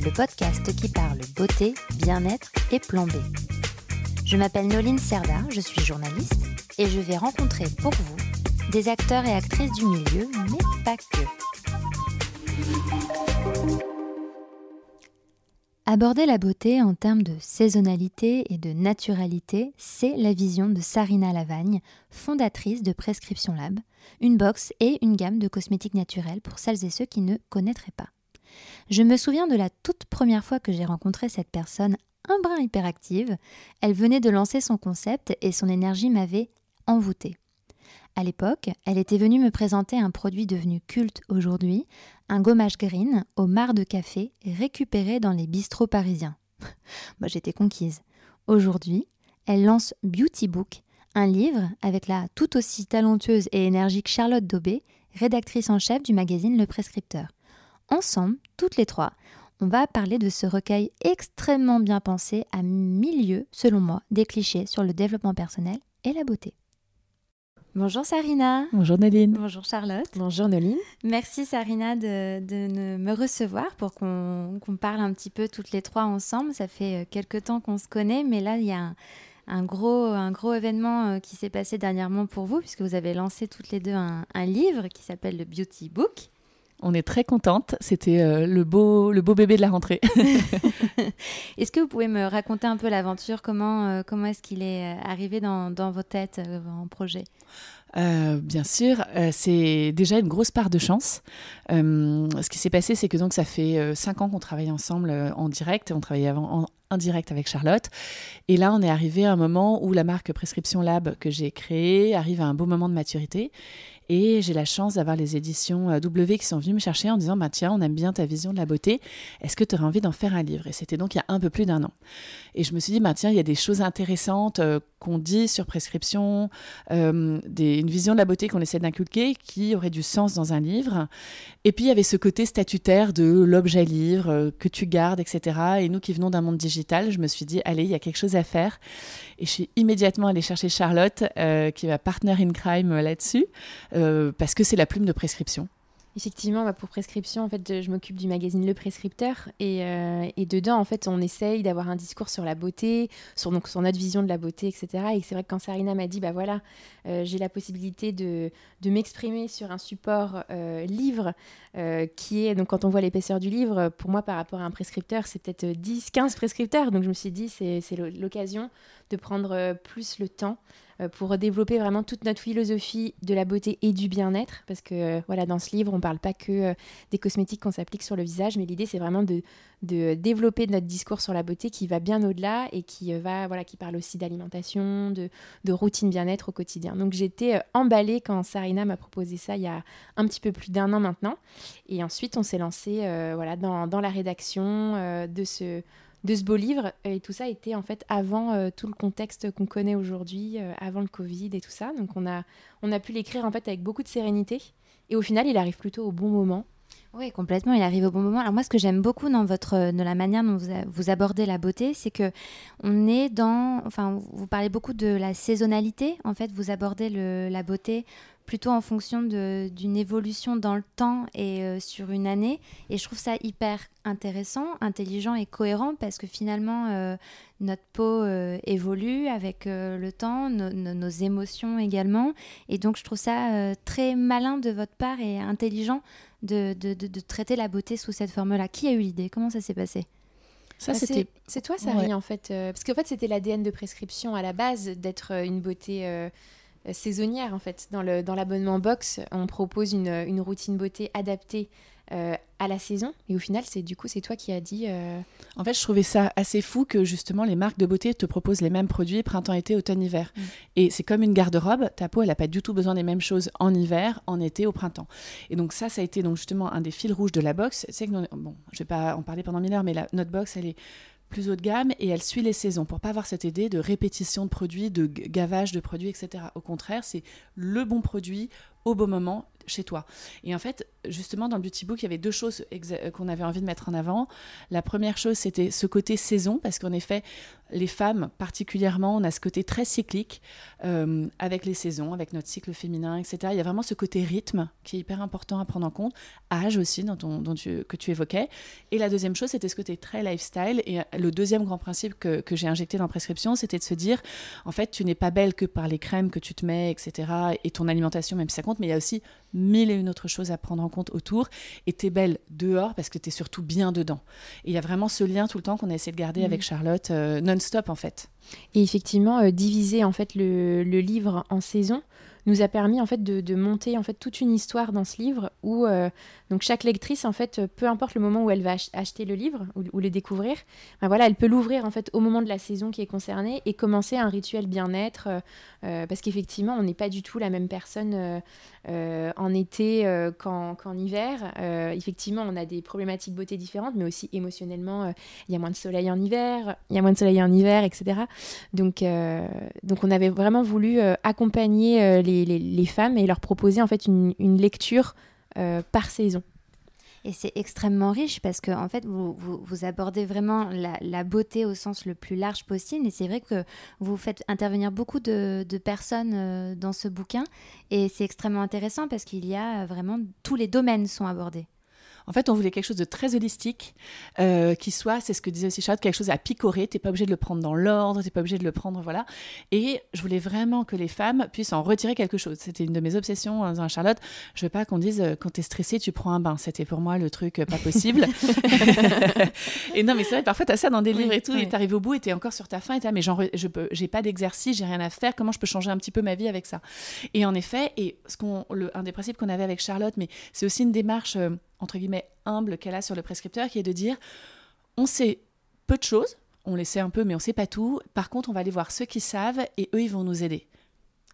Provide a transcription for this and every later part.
le podcast qui parle beauté, bien-être et plan. Je m'appelle Noline Serda, je suis journaliste et je vais rencontrer pour vous des acteurs et actrices du milieu, mais pas que. Aborder la beauté en termes de saisonnalité et de naturalité, c'est la vision de Sarina Lavagne, fondatrice de Prescription Lab, une box et une gamme de cosmétiques naturels pour celles et ceux qui ne connaîtraient pas. Je me souviens de la toute première fois que j'ai rencontré cette personne un brin hyperactive. Elle venait de lancer son concept et son énergie m'avait envoûtée. À l'époque, elle était venue me présenter un produit devenu culte aujourd'hui, un gommage green au marc de café récupéré dans les bistrots parisiens. Moi, j'étais conquise. Aujourd'hui, elle lance Beauty Book, un livre avec la tout aussi talentueuse et énergique Charlotte Daubé, rédactrice en chef du magazine Le Prescripteur. Ensemble, toutes les trois, on va parler de ce recueil extrêmement bien pensé à milieu, selon moi, des clichés sur le développement personnel et la beauté. Bonjour Sarina. Bonjour Naline. Bonjour Charlotte. Bonjour Noline. Merci Sarina de, me recevoir pour qu'on parle un petit peu toutes les trois ensemble. Ça fait euh, quelques temps qu'on se connaît, mais là il y a un, gros, un gros événement euh, qui s'est passé dernièrement pour vous, puisque vous avez lancé toutes les deux un, un livre qui s'appelle le Beauty Book. On est très contente. C'était euh, le, beau, le beau bébé de la rentrée. est-ce que vous pouvez me raconter un peu l'aventure? Comment, euh, comment est-ce qu'il est euh, arrivé dans, dans vos têtes en projet? Bien sûr, c'est déjà une grosse part de chance. ce qui s'est passé, c'est que donc ça fait cinq ans qu'on travaille ensemble en direct. On travaillait avant en, direct avec Charlotte. Et là, on est arrivé à un moment où la marque Prescription Lab que j'ai créée arrive à un beau moment de maturité. Et j'ai la chance d'avoir les éditions euh, W qui sont venues me chercher en disant bah, Tiens, on aime bien ta vision de la beauté. Est-ce que tu aurais envie d'en faire un livre? Et c'était donc il y a un peu plus d'un an. Et je me suis dit bah, Tiens, il y a des choses intéressantes euh, qu'on dit sur prescription, euh, des, une vision de la beauté qu'on essaie d'inculquer qui aurait du sens dans un livre. Et puis il y avait ce côté statutaire de l'objet livre que tu gardes, etc. Et nous qui venons d'un monde digital, je me suis dit Allez, il y a quelque chose à faire. Et je suis immédiatement allée chercher Charlotte, qui est ma partner in crime là-dessus. Euh, parce que c'est la plume de prescription. Effectivement, bah, pour prescription, en fait, je m'occupe du magazine Le Prescripteur et, euh, et, dedans, en fait, on essaye d'avoir un discours sur la beauté, sur, donc, sur notre vision de la beauté, etc. Et c'est vrai que quand Sarina m'a dit, bah voilà, euh, j'ai la possibilité de, de m'exprimer sur un support livre qui est, donc quand on voit l'épaisseur du livre, pour moi, par rapport à un prescripteur, c'est peut-être 10, 15 prescripteurs. Donc je me suis dit, c'est l'occasion de prendre plus le temps euh, pour développer vraiment toute notre philosophie de la beauté et du bien-être. Parce que euh, voilà, dans ce livre, on ne parle pas que euh, des cosmétiques qu'on s'applique sur le visage, mais l'idée, c'est vraiment de, développer notre discours sur la beauté qui va bien au-delà et qui, va, voilà, qui parle aussi d'alimentation, de, routine bien-être au quotidien. Donc j'étais emballée quand Sarina m'a proposé ça il y a un petit peu plus d'un an maintenant. Et ensuite, on s'est lancé voilà, dans, la rédaction de ce de ce beau livre. Et tout ça était en fait avant euh, tout le contexte qu'on connaît aujourd'hui, euh, avant le Covid et tout ça. Donc on a, on a pu l'écrire en fait avec beaucoup de sérénité. Et au final, il arrive plutôt au bon moment. Oui, complètement. Il arrive au bon moment. Alors moi, ce que j'aime beaucoup dans votre, de la manière dont vous, vous abordez la beauté, c'est que on est dans, enfin, vous parlez beaucoup de la saisonnalité. En fait, vous abordez la beauté plutôt en fonction d'une évolution dans le temps et euh, sur une année. Et je trouve ça hyper intéressant, intelligent et cohérent parce que finalement, euh, notre peau euh, évolue avec le temps, nos émotions également. Et donc, je trouve ça très malin de votre part et intelligent de, de, de, traiter la beauté sous cette forme-là. Qui a eu l'idée? Comment ça s'est passé? Ça, bah, c'était... C'est toi, Sari, en fait. parce qu'en fait, c'était l'ADN de prescription à la base d'être une beauté euh, saisonnière en fait. Dans, le, dans l'abonnement box, on propose une, une routine beauté adaptée euh, à la saison. Et au final, c'est du coup, c'est toi qui as dit. euh, En fait, je trouvais ça assez fou que justement les marques de beauté te proposent les mêmes produits printemps, été, automne, hiver. Mm. Et c'est comme une garde-robe, ta peau, elle n'a pas du tout besoin des mêmes choses en hiver, en été, au printemps. Et donc ça, ça a été donc justement un des fils rouges de la box. C'est que nous- bon, je vais pas en parler pendant mille heures, mais la, notre box, elle est plus haut de gamme et elle suit les saisons pour pas avoir cette idée de répétition de produits, de gavage de produits, etc. Au contraire, c'est le bon produit au bon moment chez toi. Et en fait, justement, dans le Beauty Book, il y avait deux choses euh, qu'on avait envie de mettre en avant. La première chose, c'était ce côté saison, parce qu'en effet, les femmes particulièrement, on a ce côté très cyclique euh, avec les saisons, avec notre cycle féminin, etc. Il y a vraiment ce côté rythme qui est hyper important à prendre en compte, âge aussi dont, on- dont tu, que tu évoquais. Et la deuxième chose, c'était ce côté très lifestyle. Et euh, le deuxième grand principe que, que j'ai injecté dans la prescription, c'était de se dire, en fait, tu n'es pas belle que par les crèmes que tu te mets, etc. Et ton alimentation, même si ça compte, mais il y a aussi mille et une autres choses à prendre en compte autour. Et tu es belle dehors parce que tu es surtout bien dedans. Et il y a vraiment ce lien tout le temps qu'on a essayé de garder Mhm. avec Charlotte, euh, non-stop en fait. Et effectivement, euh, diviser en fait le livre en saisons nous a permis en fait de, de monter en fait toute une histoire dans ce livre où euh, donc chaque lectrice en fait peu importe le moment où elle va ach- acheter le livre ou, le découvrir, ben voilà elle peut l'ouvrir en fait au moment de la saison qui est concernée et commencer un rituel bien-être euh, euh, parce qu'effectivement on n'est pas du tout la même personne en été qu'en qu'en hiver. Effectivement on a des problématiques beauté différentes mais aussi émotionnellement il y a moins de soleil en hiver, il y a moins de soleil en hiver etc. Donc, donc on avait vraiment voulu accompagner euh, les, femmes et leur proposer en fait une, lecture euh, par saison. Et c'est extrêmement riche parce que en fait, vous, abordez vraiment la, la beauté au sens le plus large possible. Et c'est vrai que vous faites intervenir beaucoup de, de personnes euh, dans ce bouquin. Et c'est extrêmement intéressant parce qu'il y a vraiment tous les domaines sont abordés. En fait, on voulait quelque chose de très holistique, euh, qui soit, c'est ce que disait aussi Charlotte, quelque chose à picorer. T'es pas obligé de le prendre dans l'ordre, t'es pas obligé de le prendre, voilà. Et je voulais vraiment que les femmes puissent en retirer quelque chose. C'était une de mes obsessions en disant à Charlotte, je veux pas qu'on dise euh, quand t'es stressé, tu prends un bain. C'était pour moi le truc euh, pas possible. et non, mais c'est vrai, parfois t'as ça dans des Oui, livres et tout, oui. et t'arrives au bout et t'es encore sur ta faim et t'as, mais je peux, j'ai pas d'exercice, j'ai rien à faire. Comment je peux changer un petit peu ma vie avec ça? Et en effet, et ce qu'on, le, un des principes qu'on avait avec Charlotte, mais c'est aussi une démarche euh, entre guillemets humble qu'elle a sur le prescripteur, qui est de dire on sait peu de choses, on les sait un peu, mais on sait pas tout. Par contre, on va aller voir ceux qui savent et eux, ils vont nous aider.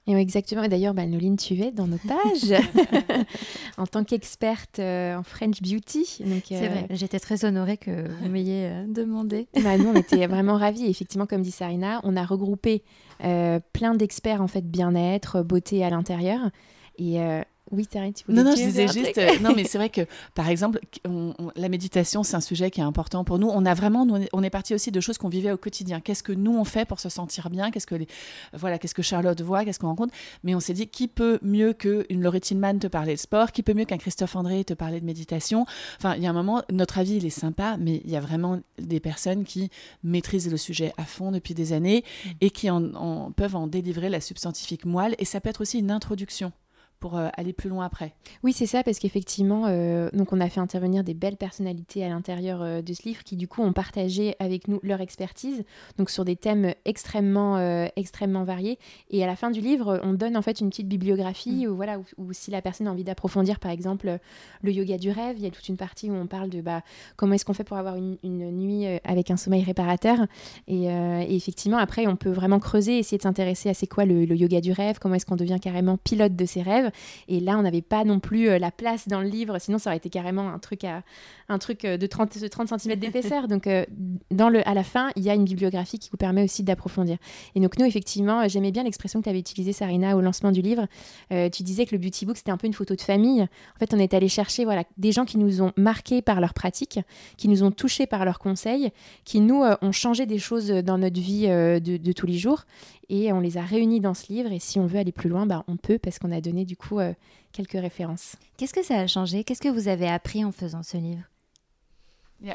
Et oui, exactement. Et d'ailleurs, bah, Noline, tu es dans nos pages en tant qu'experte euh, en French Beauty. Donc, C'est euh, vrai. J'étais très honorée que vous m'ayez euh, demandé. bah, nous, on était vraiment ravis. Et effectivement, comme dit Sarina, on a regroupé euh, plein d'experts en fait bien-être, beauté à l'intérieur. Et euh, oui, voulais Non, non, je disais juste. euh, non, mais c'est vrai que, par exemple, on- on- la méditation, c'est un sujet qui est important pour nous. On a vraiment, nous, on est- on est parti aussi de choses qu'on vivait au quotidien. Qu'est-ce que nous on fait pour se sentir bien? Qu'est-ce que les, voilà, qu'est-ce que Charlotte voit? Qu'est-ce qu'on rencontre? Mais on s'est dit, qui peut mieux qu'une Laurie Tillman te parler de sport? Qui peut mieux qu'un Christophe André te parler de méditation? Enfin, il y a un moment, notre avis, il est sympa, mais il y a vraiment des personnes qui maîtrisent le sujet à fond depuis des années et qui en, en- peuvent en délivrer la substantifique moelle. Et ça peut être aussi une introduction pour euh, aller plus loin après. Oui, c'est ça, parce qu'effectivement, euh, donc on a fait intervenir des belles personnalités à l'intérieur euh, de ce livre qui, du coup, ont partagé avec nous leur expertise, donc sur des thèmes extrêmement, euh, extrêmement variés. Et à la fin du livre, on donne en fait une petite bibliographie, où, voilà, où, où si la personne a envie d'approfondir, par exemple, le yoga du rêve, il y a toute une partie où on parle de bah, comment est-ce qu'on fait pour avoir une, une nuit avec un sommeil réparateur. Et, et effectivement, après, on peut vraiment creuser, essayer de s'intéresser à c'est quoi le, le yoga du rêve, comment est-ce qu'on devient carrément pilote de ses rêves. Et là, on n'avait pas non plus euh, la place dans le livre, sinon ça aurait été carrément un truc, à, un truc euh, de 30, de 30 cm d'épaisseur. donc, euh, dans le, à la fin, il y a une bibliographie qui vous permet aussi d'approfondir. Et donc, nous, effectivement, j'aimais bien l'expression que tu avais utilisée, Sarina, au lancement du livre. Euh, tu disais que le Beauty Book, c'était un peu une photo de famille. En fait, on est allé chercher voilà, des gens qui nous ont marqués par leur pratique, qui nous ont touchés par leurs conseils, qui nous euh, ont changé des choses dans notre vie euh, de, de tous les jours. Et on les a réunis dans ce livre. Et si on veut aller plus loin, bah, on peut, parce qu'on a donné du coup euh, quelques références. Qu'est-ce que ça a changé? Qu'est-ce que vous avez appris en faisant ce livre?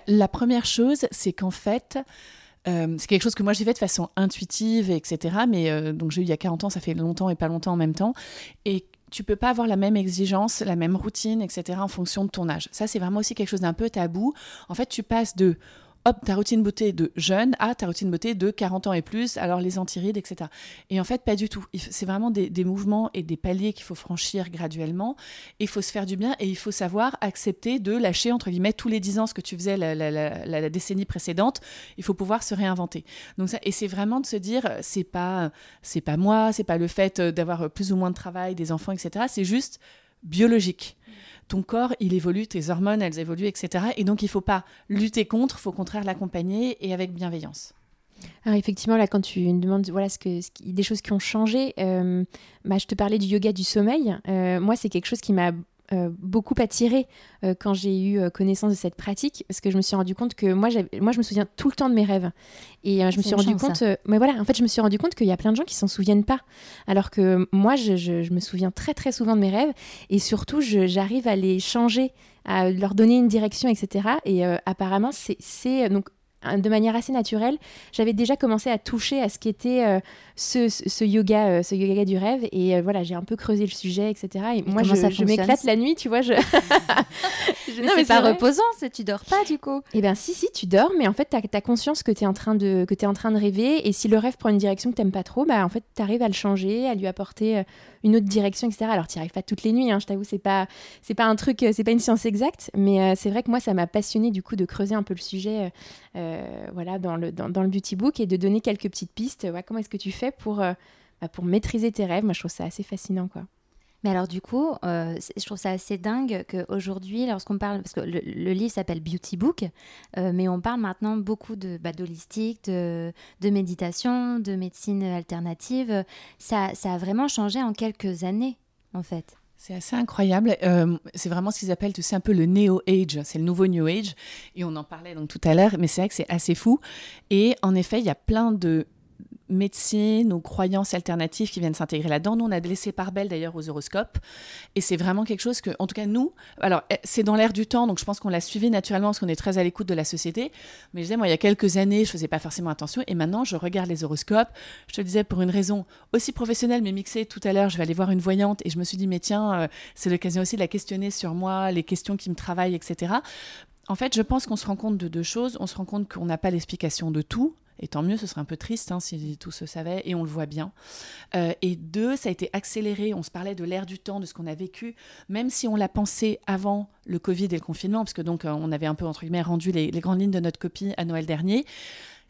La première chose, c'est qu'en fait, euh, c'est quelque chose que moi j'ai fait de façon intuitive, etc. Mais euh, donc j'ai eu il y a 40 ans, ça fait longtemps et pas longtemps en même temps. Et tu peux pas avoir la même exigence, la même routine, etc. en fonction de ton âge. Ça, c'est vraiment aussi quelque chose d'un peu tabou. En fait, tu passes de hop, ta routine beauté de jeune à ta routine beauté de 40 ans et plus, alors les antirides, etc. Et en fait, pas du tout. C'est vraiment des, mouvements et des paliers qu'il faut franchir graduellement. Il faut se faire du bien et il faut savoir accepter de lâcher, entre guillemets, tous les 10 ans ce que tu faisais la, décennie précédente. Il faut pouvoir se réinventer. Donc ça, et c'est vraiment de se dire, c'est pas, c'est pas moi, c'est pas le fait d'avoir plus ou moins de travail, des enfants, etc. C'est juste biologique ton corps, il évolue, tes hormones, elles évoluent, etc. Et donc, il ne faut pas lutter contre, il faut au contraire l'accompagner et avec bienveillance. Alors effectivement, là, quand tu me demandes voilà, ce que, des choses qui ont changé, euh, bah, je te parlais du yoga du sommeil. Euh, moi, c'est quelque chose qui m'a euh, beaucoup attiré euh, quand j'ai eu euh, connaissance de cette pratique parce que je me suis rendu compte que moi, moi je me souviens tout le temps de mes rêves. Et je me suis rendu compte mais voilà en fait je me suis rendu compte qu'il y a plein de gens qui s'en souviennent pas. Alors que moi je, je, me souviens très très souvent de mes rêves. Et surtout j'arrive à les changer à leur donner une direction etc et apparemment c'est donc de manière assez naturelle, j'avais déjà commencé à toucher à ce qui était euh, ce, yoga, euh, ce yoga du rêve. Et euh, voilà, j'ai un peu creusé le sujet, etc. Et, moi, je, je m'éclate la nuit, tu vois. Je... non, mais c'est pas reposant, tu dors pas du coup. Eh bien, si, si, tu dors, mais en fait, tu as, conscience que tu es, en train de, que es en train de rêver. Et si le rêve prend une direction que tu pas trop, bah, en fait, tu arrives à le changer, à lui apporter une autre direction, etc. Alors, tu n'y arrives pas toutes les nuits, hein, je t'avoue, c'est pas, c'est pas un truc, c'est pas une science exacte. Mais c'est vrai que moi, ça m'a passionné du coup de creuser un peu le sujet. Euh, voilà, dans le, dans, le beauty book et de donner quelques petites pistes. comment est-ce que tu fais pour, euh, bah, pour maîtriser tes rêves Moi, je trouve ça assez fascinant, quoi. Mais alors du coup, euh, je trouve ça assez dingue qu'aujourd'hui, lorsqu'on parle, parce que le, livre s'appelle Beauty Book, mais on parle maintenant beaucoup de bah, d'holistique, de, de, méditation, de médecine alternative. Ça, ça a vraiment changé en quelques années, en fait. C'est assez incroyable. Euh, c'est vraiment ce qu'ils appellent, tu sais, un peu le Neo Age. C'est le nouveau New Age. Et on en parlait donc tout à l'heure, mais c'est vrai que c'est assez fou. Et en effet, il y a plein de médecine ou croyances alternatives qui viennent s'intégrer là-dedans. Nous, on a laissé part belle d'ailleurs aux horoscopes. Et c'est vraiment quelque chose que, en tout cas, nous, alors, eh, c'est dans l'air du temps, donc je pense qu'on l'a suivi naturellement parce qu'on est très à l'écoute de la société. Mais je disais, moi, il y a quelques années, je faisais pas forcément attention. Et maintenant, je regarde les horoscopes. Je te disais, pour une raison aussi professionnelle, mais mixée tout à l'heure, je vais aller voir une voyante et je me suis dit, mais tiens, euh, c'est l'occasion aussi de la questionner sur moi, les questions qui me travaillent, etc. En fait, je pense qu'on se rend compte de deux choses. On se rend compte qu'on n'a pas l'explication de tout. Et tant mieux, ce serait un peu triste hein, si tout se savait, et on le voit bien. Euh, et deux, ça a été accéléré, on se parlait de l'ère du temps, de ce qu'on a vécu, même si on l'a pensé avant le Covid et le confinement, parce que donc euh, on avait un peu, entre guillemets, rendu les, grandes lignes de notre copie à Noël dernier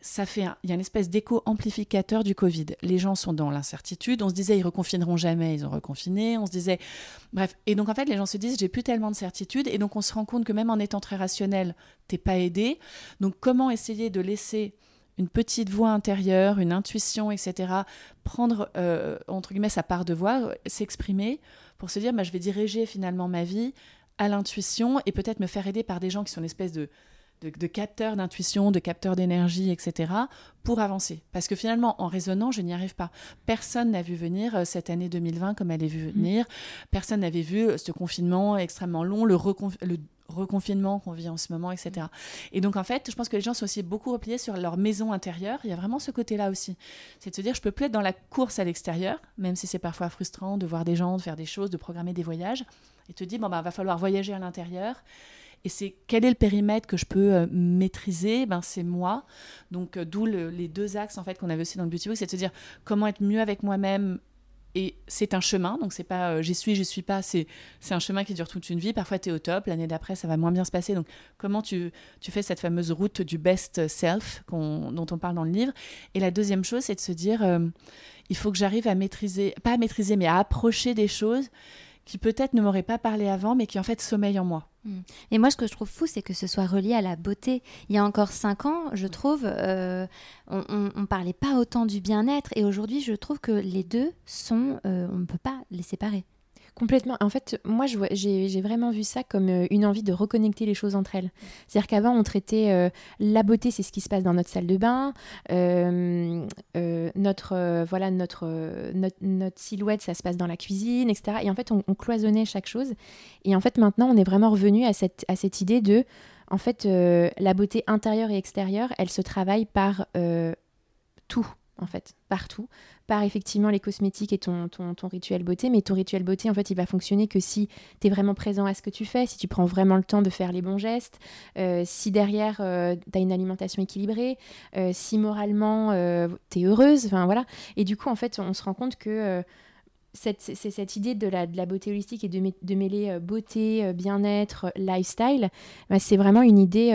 ça fait il y a une espèce d'écho amplificateur du Covid. Les gens sont dans l'incertitude. On se disait ils reconfineront jamais, ils ont reconfiné. On se disait bref. Et donc en fait les gens se disent j'ai plus tellement de certitude et donc on se rend compte que même en étant très rationnel, t'es pas aidé. Donc comment essayer de laisser une petite voix intérieure, une intuition, etc., prendre, euh, entre guillemets, sa part de voix, s'exprimer pour se dire, bah, je vais diriger finalement ma vie à l'intuition et peut-être me faire aider par des gens qui sont une espèce de, de, capteurs d'intuition, de capteurs d'énergie, etc., pour avancer. Parce que finalement, en raisonnant, je n'y arrive pas. Personne n'a vu venir euh, cette année 2020 comme elle est vue venir. Personne n'avait vu euh, ce confinement extrêmement long, le, le reconfinement qu'on vit en ce moment, etc. Et donc, en fait, je pense que les gens sont aussi beaucoup repliés sur leur maison intérieure. Il y a vraiment ce côté-là aussi. C'est de se dire, je peux plus être dans la course à l'extérieur, même si c'est parfois frustrant de voir des gens, de faire des choses, de programmer des voyages. Et te dis, bon, bah, va falloir voyager à l'intérieur. Et c'est quel est le périmètre que je peux euh, maîtriser? Ben c'est moi. Donc euh, d'où les deux axes en fait qu'on avait aussi dans le Beauty Book, c'est de se dire comment être mieux avec moi-même et c'est un chemin, donc c'est pas euh, j'y suis, j'y suis pas, c'est un chemin qui dure toute une vie. Parfois, tu es au top, l'année d'après, ça va moins bien se passer. Donc, comment tu, tu fais cette fameuse route du best self dont on parle dans le livre? Et la deuxième chose, c'est de se dire euh, il faut que j'arrive à maîtriser, pas à maîtriser, mais à approcher des choses qui peut-être ne m'auraient pas parlé avant, mais qui en fait sommeillent en moi. Mm. Et moi, ce que je trouve fou, c'est que ce soit relié à la beauté. Il y a encore cinq ans, je trouve, euh, on, ne parlait pas autant du bien-être. Et aujourd'hui, je trouve que les deux sont, euh, on ne peut pas les séparer. Complètement. En fait, moi, j'ai vraiment vu ça comme euh, une envie de reconnecter les choses entre elles. C'est-à-dire qu'avant, on traitait euh, la beauté, c'est ce qui se passe dans notre salle de bain, euh, notre, voilà, notre, notre, silhouette, ça se passe dans la cuisine, etc. Et en fait, on, cloisonnait chaque chose. Et en fait, maintenant, on est vraiment revenu à cette, à cette idée de, en fait, la beauté intérieure et extérieure, elle se travaille par tout en fait, partout, par effectivement les cosmétiques et ton, ton, rituel beauté. Mais ton rituel beauté, en fait, il va fonctionner que si tu es vraiment présent à ce que tu fais, si tu prends vraiment le temps de faire les bons gestes, euh, si derrière, euh, tu as une alimentation équilibrée, euh, si moralement, tu es heureuse, enfin voilà. Et du coup, en fait, on se rend compte que cette, c'est cette idée de la, de la, beauté holistique et de, de mêler beauté, bien-être, lifestyle, bah, c'est vraiment une idée,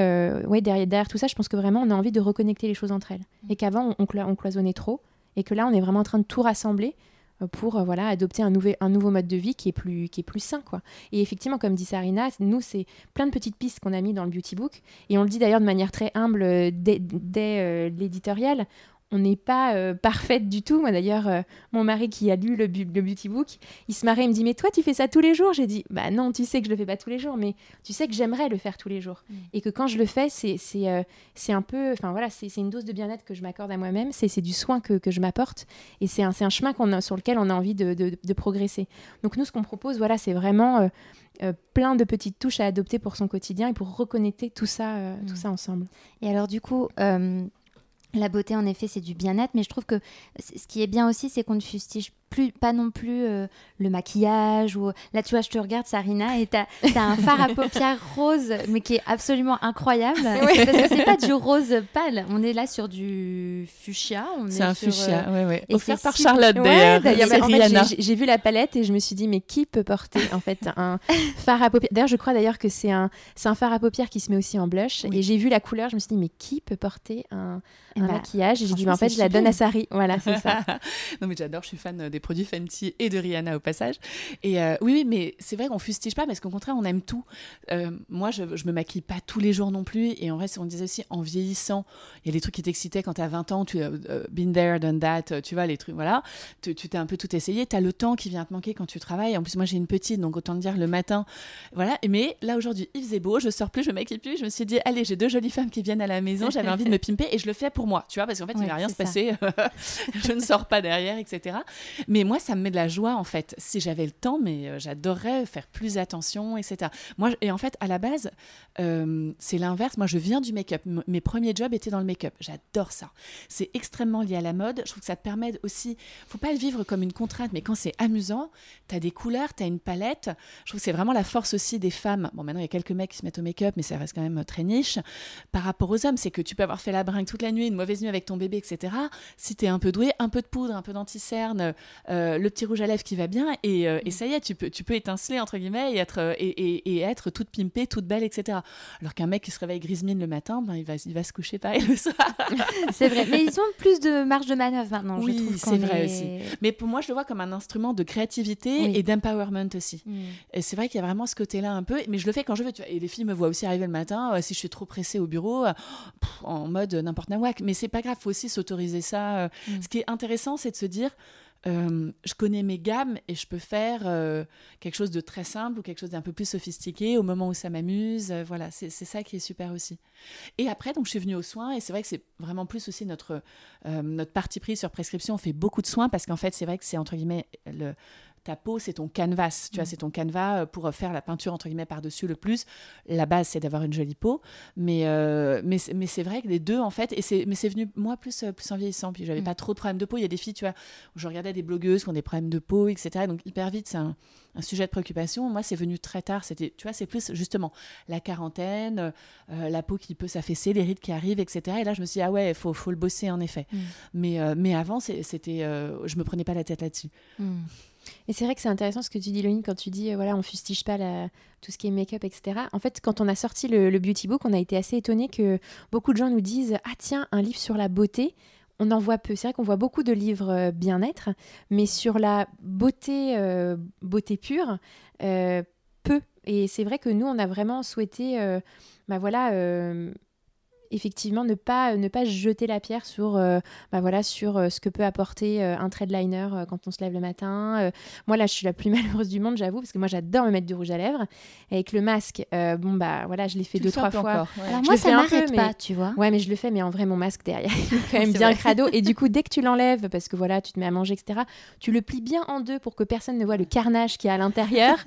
ouais, derrière, derrière, tout ça, je pense que vraiment on a envie de reconnecter les choses entre elles. Mmh. Et qu'avant, on, on, cloisonnait trop, et que là, on est vraiment en train de tout rassembler euh, pour euh, voilà adopter un, nouvel, un nouveau mode de vie qui est plus qui est plus sain quoi. Et effectivement comme dit Sarina, nous c'est plein de petites pistes qu'on a mis dans le beauty book et on le dit d'ailleurs de manière très humble euh, dès, dès l'éditorial on n'est pas euh, parfaite du tout. Moi d'ailleurs, euh, mon mari qui a lu le, beauty book, il se marrait, il me dit mais toi tu fais ça tous les jours? J'ai dit bah non, tu sais que je le fais pas tous les jours, mais tu sais que j'aimerais le faire tous les jours mm. et que quand je le fais, c'est c'est euh, un peu, enfin voilà, c'est une dose de bien-être que je m'accorde à moi-même, c'est du soin que, que je m'apporte et c'est un, un chemin qu'on sur lequel on a envie de, de, progresser. Donc nous ce qu'on propose, voilà, c'est vraiment plein de petites touches à adopter pour son quotidien et pour reconnecter tout ça, tout mm. ça ensemble. Et alors du coup, la beauté, en effet, c'est du bien-être, mais je trouve que ce qui est bien aussi, c'est qu'on ne fustige plus, pas non plus euh, le maquillage. ou Là, tu vois, je te regarde, Sarina, et tu as, un fard à paupières rose, mais qui est absolument incroyable. Parce que c'est pas du rose pâle, on est là sur du fuchsia. C'est un fuchsia, oui, oui. Offert par Charlotte, d'ailleurs. j'ai vu la palette et je me suis dit, mais qui peut porter en fait un fard à paupières? D'ailleurs, je crois d'ailleurs que c'est un, un fard à paupières qui se met aussi en blush. Et j'ai vu la couleur, je me suis dit, mais qui peut porter un, un bah, maquillage? Et j'ai dit, mais en fait, je la donne à Sari. Voilà, c'est ça. non, mais j'adore, je suis fan des produits Fenty et de Rihanna au passage. Et euh, oui, mais c'est vrai qu'on fustige pas parce qu'au contraire, on aime tout. Euh, moi, je, je me maquille pas tous les jours non plus. Et en vrai, on disait aussi, en vieillissant, il y a des trucs qui t'excitaient quand tu as 20 ans, tu as euh, been there, done that, tu vois, les trucs, voilà. Tu t'es un peu tout essayé. Tu as le temps qui vient te manquer quand tu travailles. En plus, moi, j'ai une petite, donc autant dire le matin. Voilà. Mais là, aujourd'hui, il faisait beau, je sors plus, je me maquille plus. Je me suis dit, allez, j'ai deux jolies femmes qui viennent à la maison. J'avais envie de me pimper et je le fais pour moi, tu vois, parce qu'en fait, il va rien se passer. je ne sors pas derrière, etc. Mais moi, ça me met de la joie en fait. Si j'avais le temps, mais euh, j'adorerais faire plus attention, etc. Moi, et en fait, à la base, euh, c'est l'inverse. Moi, je viens du make-up. mes premiers jobs étaient dans le make-up. J'adore ça. C'est extrêmement lié à la mode. Je trouve que ça te permet aussi. Faut pas le vivre comme une contrainte, mais quand c'est amusant, tu as des couleurs, tu as une palette. Je trouve que c'est vraiment la force aussi des femmes. Bon, maintenant, il y a quelques mecs qui se mettent au make-up, mais ça reste quand même très niche. Par rapport aux hommes, c'est que tu peux avoir fait la bringue toute la nuit, une mauvaise nuit avec ton bébé, etc. Si tu es un peu doué, un peu de poudre, un peu d'anti-cerne, euh, le petit rouge à lèvres qui va bien, et, euh, et, ça y est, tu peux, tu peux étinceler, entre guillemets, et être, et, et, et être toute pimpée, toute belle, etc. Alors qu'un mec qui se réveille grismine le matin, ben, il, va, il va se coucher pareil le soir. c'est vrai, mais ils ont plus de marge de manœuvre maintenant, oui, je trouve. c'est vrai aussi. Mais pour moi, je le vois comme un instrument de créativité et d'empowerment aussi. Mm. Et c'est vrai qu'il y a vraiment ce côté-là un peu, mais je le fais quand je veux. Tu vois. Et les filles me voient aussi arriver le matin, euh, si je suis trop pressée au bureau, en mode n'importe nawak. Mais c'est pas grave, faut aussi s'autoriser ça. Mm. Ce qui est intéressant, c'est de se dire, euh, je connais mes gammes et je peux faire euh, quelque chose de très simple ou quelque chose d'un peu plus sophistiqué au moment où ça m'amuse. Euh, voilà, c'est ça qui est super aussi. Et après, donc, je suis venue aux soins et c'est vrai que c'est vraiment plus aussi notre, notre parti pris sur prescription. On fait beaucoup de soins parce qu'en fait, c'est vrai que c'est entre guillemets le, ta peau, c'est ton canvas, tu vois, mm. c'est ton canevas euh, pour faire la peinture, entre guillemets, par-dessus le plus. La base, c'est d'avoir une jolie peau. Mais, euh, mais, mais c'est vrai que les deux, en fait, et c'est, mais c'est venu, moi, plus, euh, plus en vieillissant, puis j'avais mm. pas trop de problèmes de peau. Il y a des filles, tu vois, où je regardais des blogueuses qui ont des problèmes de peau, etc. Donc, hyper vite, c'est un, sujet de préoccupation. Moi, c'est venu très tard. C'était, tu vois, c'est plus, justement, la quarantaine, la peau qui peut s'affaisser, les rides qui arrivent, etc. Et là, je me suis dit, ah ouais, il faut, faut le bosser, en effet. Mm. Mais, mais avant, c'était, je me prenais pas la tête là-dessus. Et c'est vrai que c'est intéressant ce que tu dis, Léonie, quand tu dis, euh, voilà, on fustige pas tout ce qui est make-up, etc. En fait, quand on a sorti le, Beauty Book, on a été assez étonnés que beaucoup de gens nous disent, ah tiens, un livre sur la beauté. On en voit peu. C'est vrai qu'on voit beaucoup de livres euh, bien-être, mais sur la beauté, euh, beauté pure, peu. Et c'est vrai que nous, on a vraiment souhaité, bah voilà, effectivement ne pas ne pas jeter la pierre sur euh, bah voilà sur euh, ce que peut apporter euh, un trait de liner quand on se lève le matin moi là je suis la plus malheureuse du monde j'avoue parce que moi j'adore me mettre du rouge à lèvres. Avec le masque bon bah voilà je l'ai fait deux trois fois. alors moi ça m'arrête pas tu vois. Ouais mais je le fais mais en vrai mon masque derrière il est quand même bien crado. Et du coup dès que tu l'enlèves parce que voilà tu te mets à manger etc tu le plies bien en deux pour que personne ne voit le carnage qui est à l'intérieur.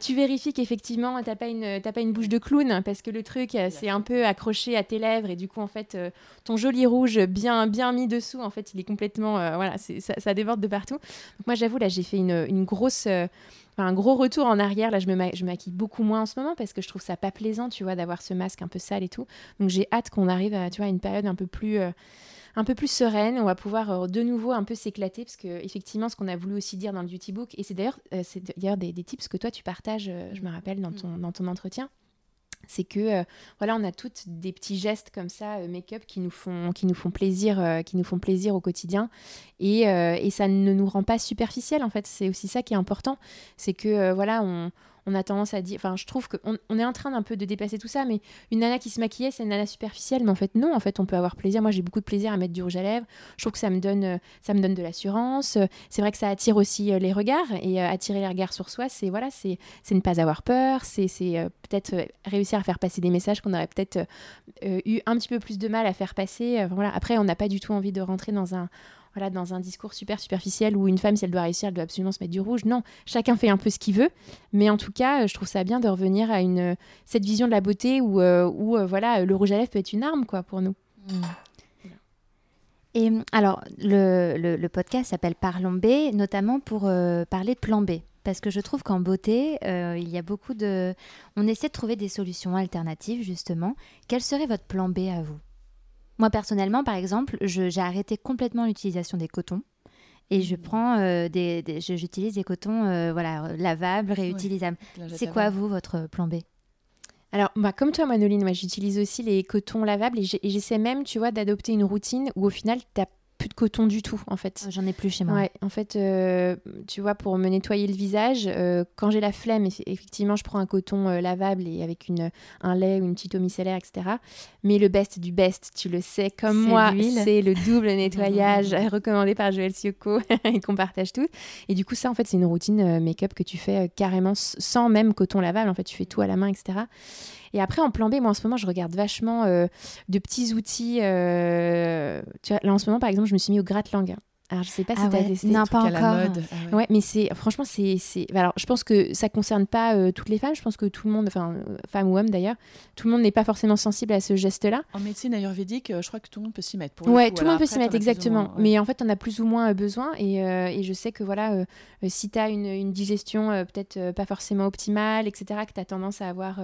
Tu vérifies qu'effectivement t'as pas une pas une bouche de clown parce que le truc c'est un peu accroché à tes lèvres lèvres et du coup en fait euh, ton joli rouge bien bien mis dessous en fait il est complètement euh, voilà c'est ça, ça, déborde de partout. Donc moi j'avoue là j'ai fait une, une grosse euh, un gros retour en arrière. Là, je me, je maquille beaucoup moins en ce moment parce que je trouve ça pas plaisant, tu vois, d'avoir ce masque un peu sale et tout. Donc, j'ai hâte qu'on arrive à, tu vois, une période un peu plus, un peu plus sereine. On va pouvoir de nouveau un peu s'éclater parce que, effectivement, ce qu'on a voulu aussi dire dans le beauty book, et c'est d'ailleurs, c'est d'ailleurs des, des, tips que toi tu partages, je me rappelle, dans ton, dans ton entretien c'est que euh, voilà, on a toutes des petits gestes comme ça, euh, make-up, qui nous font qui nous font plaisir, euh, qui nous font plaisir au quotidien, et, et, ça ne nous rend pas superficiel en fait. C'est aussi ça qui est important, c'est que voilà, on, on a tendance à dire, enfin, je trouve qu'on on est en train d'un peu de dépasser tout ça, mais une nana qui se maquillait, c'est une nana superficielle, mais en fait, non, en fait, on peut avoir plaisir. Moi, j'ai beaucoup de plaisir à mettre du rouge à lèvres. Je trouve que ça me donne, ça me donne de l'assurance. C'est vrai que ça attire aussi euh, les regards, et euh, attirer les regards sur soi, c'est voilà, c'est ne pas avoir peur, c'est euh, peut-être réussir à faire passer des messages qu'on aurait peut-être eu un petit peu plus de mal à faire passer. Après, on n'a pas du tout envie de rentrer dans un voilà, dans un discours super superficiel où une femme, si elle doit réussir, elle doit absolument se mettre du rouge. Non, chacun fait un peu ce qu'il veut. Mais en tout cas, je trouve ça bien de revenir à une, cette vision de la beauté où, euh, où euh, voilà, le rouge à lèvres peut être une arme quoi, pour nous. Mm. Et alors, le, podcast s'appelle Parlons B, notamment pour euh, parler de plan B. Parce que je trouve qu'en beauté, il y a beaucoup de... On essaie de trouver des solutions alternatives, justement. Quel serait votre plan B à vous? Moi, personnellement, par exemple, j'ai arrêté complètement l'utilisation des cotons. Et je mmh. prends euh, des, j'utilise des cotons euh, voilà, lavables, réutilisables. C'est quoi, vous, votre plan B? Alors, bah, comme toi, Manoline, moi, j'utilise aussi les cotons lavables et j'essaie même, tu vois, d'adopter une routine où au final, tu as plus de coton du tout en fait. Oh, j'en ai plus chez moi. Ouais, en fait, euh, tu vois, pour me nettoyer le visage, euh, quand j'ai la flemme, effectivement, je prends un coton euh, lavable et avec une, un lait ou une petite eau micellaire, etc. Mais le best du best, tu le sais, comme moi, c'est le double nettoyage recommandé par Joël Sioko et qu'on partage tous. Et du coup, ça, en fait, c'est une routine make-up que tu fais carrément sans même coton lavable. En fait, tu fais tout à la main, etc. Et après, en plan B, moi en ce moment, je regarde vachement euh, de petits outils. Euh, là en ce moment, par exemple, je me suis mis au gratte-langue. Alors, je sais pas si ah tu as testé. Non, pas encore. Mode. Ah ouais. mais c'est franchement, c'est. Alors, je pense que ça concerne pas euh, toutes les femmes. Je pense que tout le monde, enfin, euh, femme ou homme d'ailleurs, tout le monde n'est pas forcément sensible à ce geste-là. En médecine ayurvédique, euh, je crois que tout le monde peut s'y mettre. Pour ouais, tout le monde peut s'y mettre, exactement. Mais en fait, on a plus ou moins besoin. Et, et, je sais que voilà, si tu as une, une digestion peut-être pas forcément optimale, etc., que tu as tendance à avoir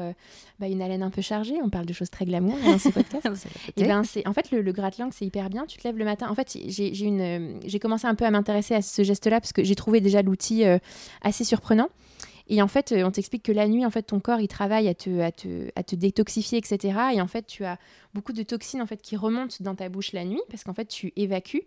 bah, une haleine un peu chargée, on parle de choses très glamour dans ce podcast. et ben, c'est en fait, le, le gratte-langue, c'est hyper bien. Tu te lèves le matin. En fait, j'ai une j'ai commencé un peu à m'intéresser à ce geste-là parce que j'ai trouvé déjà l'outil euh, assez surprenant. Et en fait, euh, on t'explique que la nuit, en fait, ton corps, il travaille à te, à te, à te détoxifier, etc. Et en fait, tu as beaucoup de toxines en fait qui remontent dans ta bouche la nuit parce qu'en fait, tu évacues.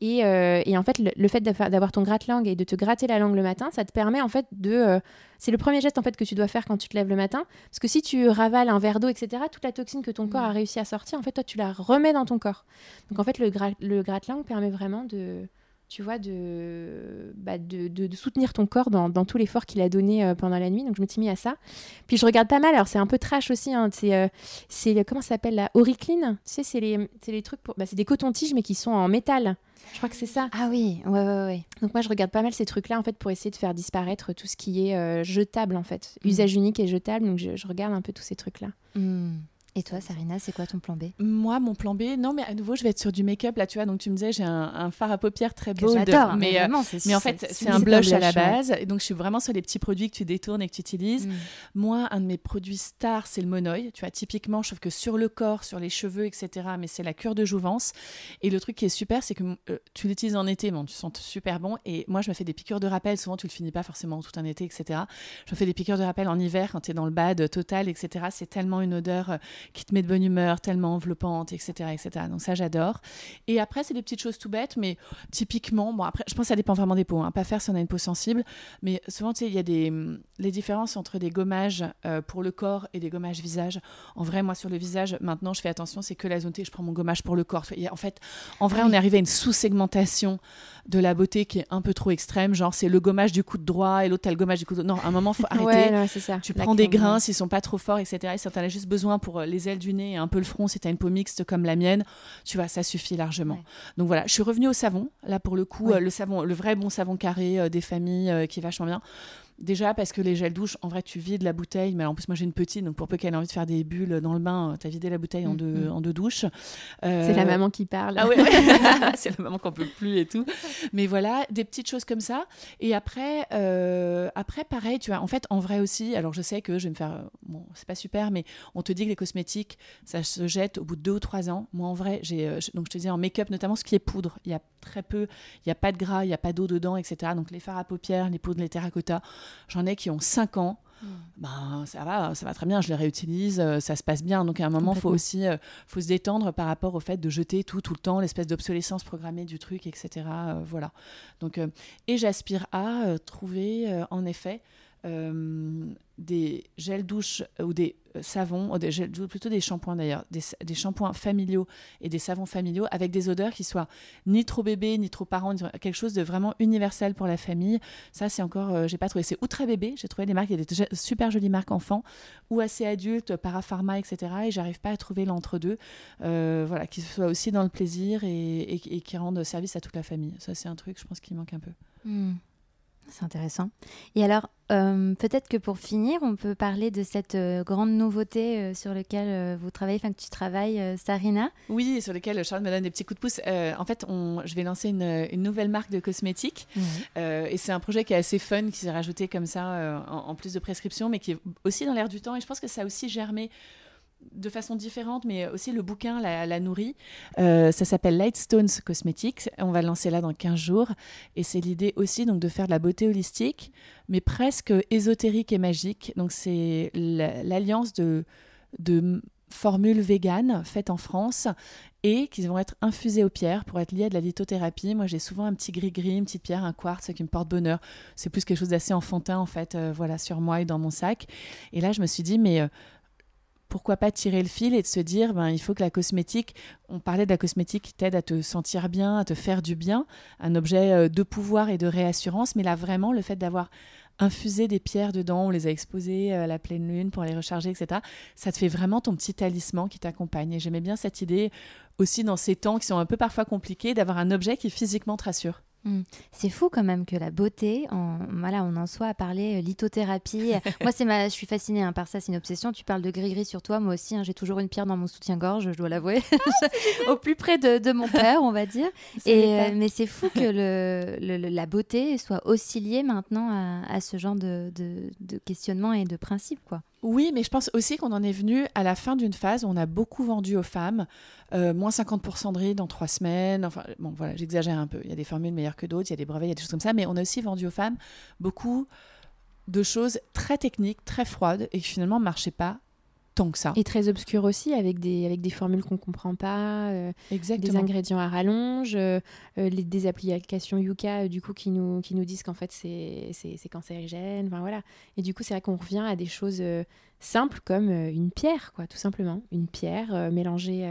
Et, euh, et en fait, le, fait d'avoir ton gratte-langue et de te gratter la langue le matin, ça te permet en fait de... c'est le premier geste en fait que tu dois faire quand tu te lèves le matin. Parce que si tu ravales un verre d'eau, etc., toute la toxine que ton corps a mmh. réussi à sortir, en fait, toi, tu la remets dans ton corps. Donc en fait, le, le gratte-langue permet vraiment de tu vois, de, bah de, de, soutenir ton corps dans, dans tout l'effort qu'il a donné euh, pendant la nuit. Donc je me suis mis à ça. Puis je regarde pas mal. Alors c'est un peu trash aussi. Hein, c'est, euh, c'est comment ça s'appelle la Oricline. Tu sais, c'est les, c'est les trucs pour. Bah, c'est des cotons-tiges mais qui sont en métal. Je crois que c'est ça. Ah oui, ouais, ouais, ouais. Donc moi, je regarde pas mal ces trucs-là, en fait, pour essayer de faire disparaître tout ce qui est euh, jetable, en fait. Mmh. Usage unique et jetable. Donc je, je, regarde un peu tous ces trucs-là. Mmh. Et toi, Sarina, c'est quoi ton plan B? Moi, mon plan B, non, mais à nouveau, je vais être sur du make-up. Là, tu vois, donc tu me disais, j'ai un, un, fard à paupières très beau. J'adore, mais, euh, mais, en fait, c'est un blush, à la base. Et donc, je suis vraiment sur les petits produits que tu détournes et que tu utilises. Mm. Moi, un de mes produits stars, c'est le monoï. Tu vois, typiquement, je trouve que sur le corps, sur les cheveux, etc., mais c'est la cure de jouvence. Et le truc qui est super, c'est que euh, tu l'utilises en été, tu sens super bon. Et moi, je me fais des piqûres de rappel. Souvent, tu le finis pas forcément tout un été, etc. Je me fais des piqûres de rappel en hiver quand tu es dans le bad total, etc. C'est tellement une odeur euh, qui te met de bonne humeur tellement enveloppante, etc., etc. Donc ça, j'adore. Et après, c'est des petites choses tout bêtes, mais typiquement, bon, après, je pense que ça dépend vraiment des peaux. Hein. Pas faire si on a une peau sensible, mais souvent, tu sais, il y a des les différences entre des gommages euh, pour le corps et des gommages visage. En vrai, moi, sur le visage, maintenant, je fais attention, c'est que la zone T, je prends mon gommage pour le corps. En fait, en vrai, on est arrivé à une sous-segmentation de la beauté qui est un peu trop extrême. Genre, c'est le gommage du coude droit et l'autre, t'as le gommage du coude. Non, à un moment, faut arrêter. Ouais, ça. Tu prends des grains s'ils sont pas trop forts, etc. Et t'en as juste besoin pour euh, les ailes du nez et un peu le front, si t'as une peau mixte comme la mienne, tu vois, ça suffit largement. Donc voilà, je suis revenue au savon. Là, pour le coup, euh, le savon, le vrai bon savon carré euh, des familles qui est vachement bien. Déjà parce que les gels douche, en vrai, tu vides la bouteille, mais en plus, moi j'ai une petite, donc pour peu qu'elle ait envie de faire des bulles dans le bain, tu as vidé la bouteille en, deux, en deux douches. C'est la maman qui parle. Ah ouais, c'est la maman qu'on peut plus et tout. Mais voilà, des petites choses comme ça. Et après, après pareil, tu vois, en fait, en vrai aussi, alors je sais que je vais me faire. Bon, c'est pas super, mais on te dit que les cosmétiques, ça se jette au bout de deux ou trois ans. Moi, en vrai, j'ai. Donc je te dis en make-up, notamment ce qui est poudre, il y a très peu, il n'y a pas de gras, il n'y a pas d'eau dedans, etc. Donc les fards à paupières, les poudres, les terracotta, j'en ai qui ont 5 ans. Ben, ça va, ça va très bien, je les réutilise, euh, ça se passe bien. Donc à un moment, il faut aussi euh, faut se détendre par rapport au fait de jeter tout tout le temps, l'espèce d'obsolescence programmée du truc, etc. Euh, voilà. Donc, et j'aspire à trouver, en effet, des gels douche ou des euh, savons, des gels, plutôt des shampoings d'ailleurs, des, shampoings familiaux et des savons familiaux avec des odeurs qui soient ni trop bébé, ni trop parents, quelque chose de vraiment universel pour la famille. Ça, c'est encore, euh, j'ai pas trouvé. C'est Outre Bébé, j'ai trouvé des marques, il y a des super jolies marques enfants ou assez adultes, Parapharma, etc. Et j'arrive pas à trouver l'entre-deux, euh, voilà, qui soit aussi dans le plaisir et, qui rendent service à toute la famille. Ça, c'est un truc, je pense, qui manque un peu. Hmm. C'est intéressant. Et alors, euh, peut-être que pour finir, on peut parler de cette euh, grande nouveauté euh, sur laquelle vous travaillez, enfin que tu travailles, Sarina. Oui, sur laquelle Charles me donne des petits coups de pouce. en fait, on, je vais lancer une, une, nouvelle marque de cosmétiques. et c'est un projet qui est assez fun, qui s'est rajouté comme ça, en, en, plus de prescriptions, mais qui est aussi dans l'air du temps. Et je pense que ça a aussi germé de façon différente, mais aussi le bouquin la, nourrit. Euh, ça s'appelle Lightstones Cosmetics. On va le lancer là dans 15 jours. Et c'est l'idée aussi donc, de faire de la beauté holistique, mais presque ésotérique et magique. Donc c'est l'alliance de, de formules véganes faites en France et qui vont être infusées aux pierres pour être liées à de la lithothérapie. Moi, j'ai souvent un petit gris-gris, une petite pierre, un quartz qui me porte bonheur. C'est plus quelque chose d'assez enfantin, en fait, euh, voilà, sur moi et dans mon sac. Et là, je me suis dit, mais euh, pourquoi pas tirer le fil et de se dire, ben, il faut que la cosmétique, on parlait de la cosmétique qui t'aide à te sentir bien, à te faire du bien, un objet euh, de pouvoir et de réassurance, mais là vraiment, le fait d'avoir infusé des pierres dedans, on les a exposées euh, à la pleine lune pour les recharger, etc. Ça te fait vraiment ton petit talisman qui t'accompagne. Et j'aimais bien cette idée aussi dans ces temps qui sont un peu parfois compliqués, d'avoir un objet qui physiquement te rassure. Hmm. C'est fou quand même que la beauté, en, voilà, on en soit à parler euh, lithothérapie. moi, c'est ma, je suis fascinée hein, par ça, c'est une obsession. Tu parles de gris-gris sur toi, moi aussi. Hein, j'ai toujours une pierre dans mon soutien-gorge, je dois l'avouer, au plus près de, mon père, on va dire. Et euh, mais c'est fou que le, la beauté soit aussi liée maintenant à, ce genre de, de, questionnement et de principe, quoi. Oui, mais je pense aussi qu'on en est venu à la fin d'une phase où on a beaucoup vendu aux femmes, euh, moins 50% de rides en trois semaines. Enfin, bon, voilà, j'exagère un peu. Il y a des formules meilleures que d'autres, il y a des brevets, il y a des choses comme ça, mais on a aussi vendu aux femmes beaucoup de choses très techniques, très froides et qui finalement ne marchaient pas tant que ça. Et très obscur aussi, avec des, avec des formules qu'on ne comprend pas, euh, des ingrédients à rallonge, euh, les, des applications Yuka du coup, qui, nous, qui nous disent qu'en fait c'est cancérigène. Enfin, voilà. Et du coup, c'est vrai qu'on revient à des choses simples comme une pierre, quoi, tout simplement. Une pierre mélangée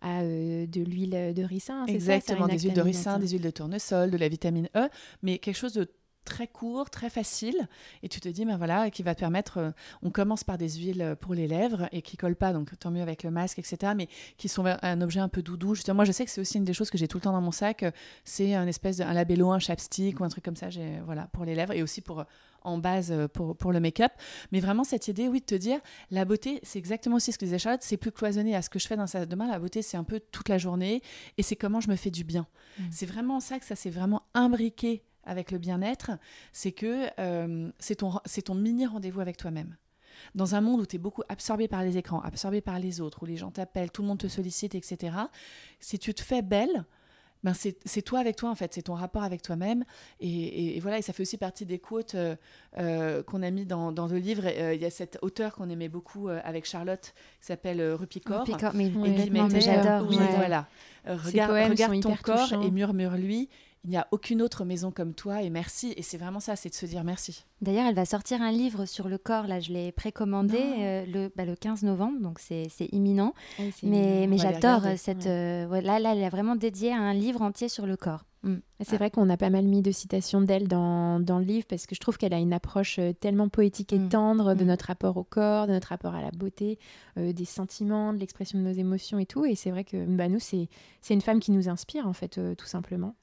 à de l'huile de ricin. Exactement, des huiles de ricin, des huiles de tournesol, de la vitamine E, mais quelque chose de très court, très facile, et tu te dis, ben voilà, qui va te permettre, euh, on commence par des huiles pour les lèvres, et qui collent pas, donc tant mieux avec le masque, etc., mais qui sont un objet un peu doudou. Justement, moi, je sais que c'est aussi une des choses que j'ai tout le temps dans mon sac, euh, c'est un espèce de, un labello, un chapstick, ou un truc comme ça, voilà, pour les lèvres, et aussi pour en base euh, pour, pour le make-up. Mais vraiment, cette idée, oui, de te dire, la beauté, c'est exactement aussi ce que disait Charlotte, c'est plus cloisonné à ce que je fais dans sa demain. La beauté, c'est un peu toute la journée et c'est comment je me fais du bien. Mmh. C'est vraiment ça que ça s'est vraiment imbriqué avec le bien-être, c'est que euh, c'est ton, ton mini rendez-vous avec toi-même. Dans un monde où tu es beaucoup absorbé par les écrans, absorbé par les autres, où les gens t'appellent, tout le monde te sollicite, etc., si tu te fais belle, ben c'est toi avec toi en fait, c'est ton rapport avec toi-même. Et, voilà, et ça fait aussi partie des quotes euh, euh, qu'on a mis dans, dans le livre. Il y a cet auteur qu'on aimait beaucoup avec Charlotte, qui s'appelle Rupicor. Rupicor, mais, mais j'adore. Oui, voilà. regarde, regarde ton corps et murmure-lui il n'y a aucune autre maison comme toi et merci. Et c'est vraiment ça, c'est de se dire merci. D'ailleurs, elle va sortir un livre sur le corps. Là, je l'ai précommandé euh, le, bah, le 15 novembre, donc c'est imminent. Ah mais, mais j'adore cette. Euh, là, là, elle a vraiment dédié un livre entier sur le corps. Mm. C'est vrai qu'on a pas mal mis de citations d'elle dans, dans, le livre parce que je trouve qu'elle a une approche euh, tellement poétique et mm. tendre de mm. notre rapport au corps, de notre rapport à la beauté, des sentiments, de l'expression de nos émotions et tout. Et c'est vrai que bah, nous, c'est une femme qui nous inspire en fait, tout simplement.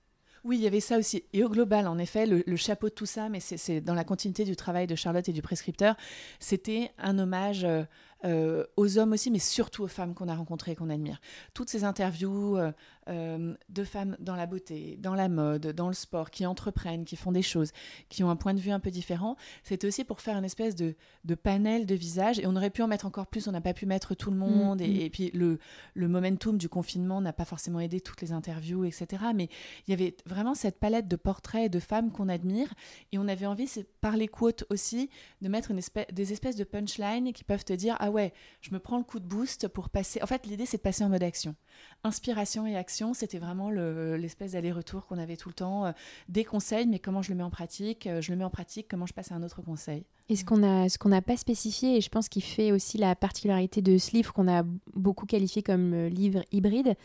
Oui, il y avait ça aussi. Et au global, en effet, le, chapeau de tout ça, mais c'est dans la continuité du travail de Charlotte et du prescripteur, c'était un hommage euh, euh, aux hommes aussi, mais surtout aux femmes qu'on a rencontrées et qu'on admire. Toutes ces interviews euh, euh, de femmes dans la beauté, dans la mode, dans le sport, qui entreprennent, qui font des choses, qui ont un point de vue un peu différent, c'était aussi pour faire une espèce de, panel de visages. Et on aurait pu en mettre encore plus, on n'a pas pu mettre tout le monde. Et, mm, mm. puis le, le momentum du confinement n'a pas forcément aidé toutes les interviews, etc. Mais il y avait vraiment cette palette de portraits de femmes qu'on admire. Et on avait envie, par les quotes aussi, de mettre une espèce, des espèces de punchlines qui peuvent te dire ah ouais, je me prends le coup de boost pour passer. En fait, l'idée, c'est de passer en mode action. Inspiration et action, c'était vraiment l'espèce d'aller-retour qu'on avait tout le temps. Euh, des conseils, mais comment je le mets en pratique euh, Je le mets en pratique, comment je passe à un autre conseil et ce qu'on a, ce qu'on n'a pas spécifié, et je pense qu'il fait aussi la particularité de ce livre qu'on a beaucoup qualifié comme euh, livre hybride,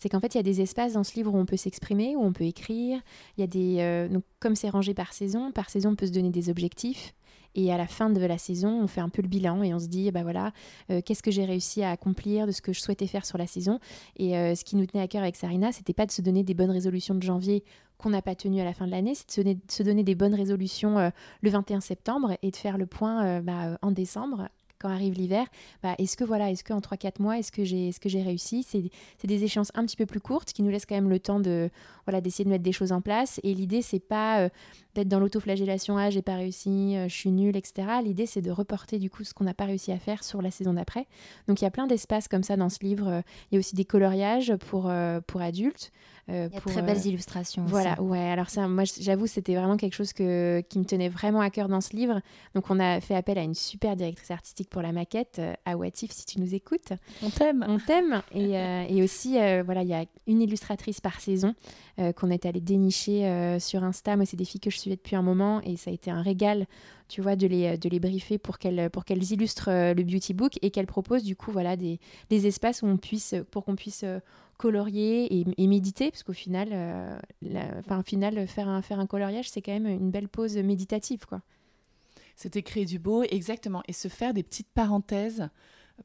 c'est qu'en fait il y a des espaces dans ce livre où on peut s'exprimer, où on peut écrire. Il y a des, donc comme c'est rangé par saison, par saison on peut se donner des objectifs. Et à la fin de la saison, on fait un peu le bilan et on se dit, bah voilà, euh, qu'est-ce que j'ai réussi à accomplir de ce que je souhaitais faire sur la saison. Et euh, ce qui nous tenait à cœur avec Sarina, c'était pas de se donner des bonnes résolutions de janvier qu'on n'a pas tenues à la fin de l'année, c'est de, se donner des bonnes résolutions euh, le 21 septembre et de faire le point bah, en décembre quand arrive l'hiver, bah, est-ce que voilà, est-ce qu'en 3-4 mois, est-ce que j'ai est-ce que j'ai réussi? C'est des échéances un petit peu plus courtes qui nous laissent quand même le temps de voilà d'essayer de mettre des choses en place. Et l'idée c'est pas euh, d'être dans l'autoflagellation, ah j'ai pas réussi, euh, je suis nulle, etc. L'idée c'est de reporter du coup ce qu'on n'a pas réussi à faire sur la saison d'après. Donc il y a plein d'espaces comme ça dans ce livre. Il y a aussi des coloriages pour pour adultes. Euh, Il y a très belles illustrations. Voilà, ouais. Alors ça, moi, j'avoue, c'était vraiment quelque chose que, qui me tenait vraiment à cœur dans ce livre. Donc, on a fait appel à une super directrice artistique pour la maquette, euh, à Watif, si tu nous écoutes. On t'aime. On t'aime. Et, euh, et, aussi, voilà, il y a une illustratrice par saison qu'on est allé dénicher sur Insta. Moi, c'est des filles que je suivais depuis un moment et ça a été un régal tu vois, de les, de les briefer pour qu'elles, pour qu'elles illustrent le beauty book et qu'elles proposent du coup voilà, des, des espaces où on puisse, pour qu'on puisse colorier et, méditer, parce qu'au final, euh, final, faire un, faire un coloriage, c'est quand même une belle pause méditative, quoi. C'était créer du beau, exactement, et se faire des petites parenthèses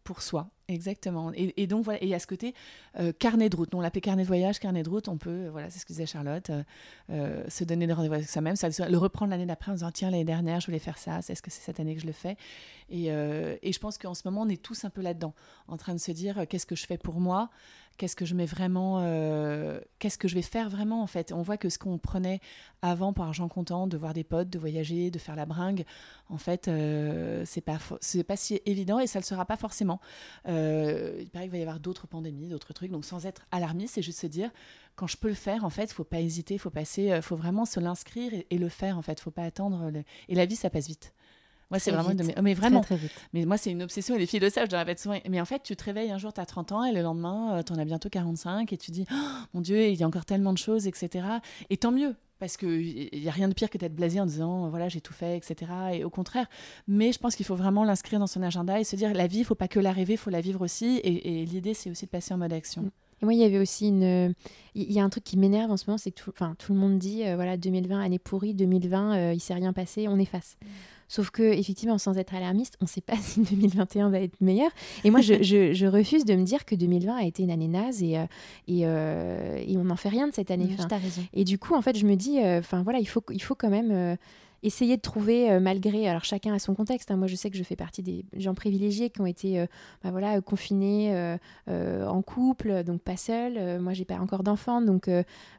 pour soi. Exactement. Et, donc voilà, et à ce côté, euh, carnet de route. On l'appelait carnet de voyage, carnet de route. On peut, euh, voilà, c'est ce que disait Charlotte, se donner des rendez-vous avec soi-même, le reprendre l'année d'après en disant tiens l'année dernière je voulais faire ça, est-ce que c'est cette année que je le fais? Et, et, je pense qu'en ce moment on est tous un peu là-dedans, en train de se dire qu'est-ce que je fais pour moi, qu'est-ce que je mets vraiment, euh, qu'est-ce que je vais faire vraiment en fait. On voit que ce qu'on prenait avant pour argent comptant, de voir des potes, de voyager, de faire la bringue, en fait, euh, c'est pas c'est pas si évident et ça le sera pas forcément. Euh, il paraît qu'il va y avoir d'autres pandémies, d'autres trucs, donc sans être alarmiste, c'est juste se dire quand je peux le faire, en fait, faut pas hésiter, faut passer, faut vraiment se l'inscrire et, le faire en fait, faut pas attendre. Et la vie, ça passe vite. Moi, c'est vraiment oh, mais vraiment. Très, vite. Mais moi, c'est une obsession. Et les filles le savent, je le répète souvent. Mais en fait, tu te réveilles un jour, tu as 30 ans, et le lendemain, euh, tu en as bientôt 45, et tu dis, oh, mon Dieu, il y a encore tellement de choses, etc. Et tant mieux, parce qu'il n'y a rien de pire que d'être blasé en disant, voilà, j'ai tout fait, etc. Et au contraire. Mais je pense qu'il faut vraiment l'inscrire dans son agenda et se dire, la vie, il faut pas que la rêver, il faut la vivre aussi. Et, l'idée, c'est aussi de passer en mode action. Mm. Et moi, il y avait aussi une. Il y a un truc qui m'énerve en ce moment, c'est que tout, enfin, tout le monde dit, euh, voilà, 2020, année pourrie, 2020, il il s'est rien passé, on efface. Mm. Sauf que, effectivement, sans être alarmiste, on ne sait pas si 2021 va être meilleur. Et moi, je, je, refuse de me dire que 2020 a été une année naze et, euh, et, euh, et on n'en fait rien de cette année. Enfin. Et du coup, en fait, je me dis, euh, enfin voilà, il faut, il faut quand même essayer de trouver malgré alors chacun a son contexte hein. moi je sais que je fais partie des gens privilégiés qui ont été bah, voilà confinés en couple donc pas seuls moi j'ai pas encore d'enfants donc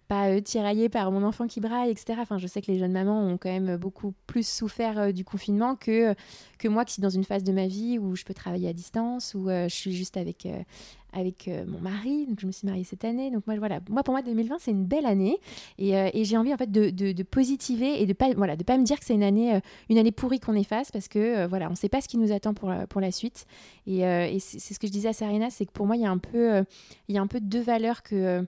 pas euh, tiraillée par mon enfant qui braille, etc. Enfin, je sais que les jeunes mamans ont quand même beaucoup plus souffert euh, du confinement que, que moi qui suis dans une phase de ma vie où je peux travailler à distance, où euh, je suis juste avec, avec mon mari. Donc, je me suis mariée cette année. Donc, moi, voilà. Moi, pour moi, 2020, c'est une belle année. Et, et j'ai envie, en fait, de, de, positiver et de pas, voilà, de pas me dire que c'est une année, une année pourrie qu'on efface parce que, voilà, on ne sait pas ce qui nous attend pour, pour la suite. Et, et c'est ce que je disais à Sarina, c'est que pour moi, il y a un peu, il y a un peu deux valeurs que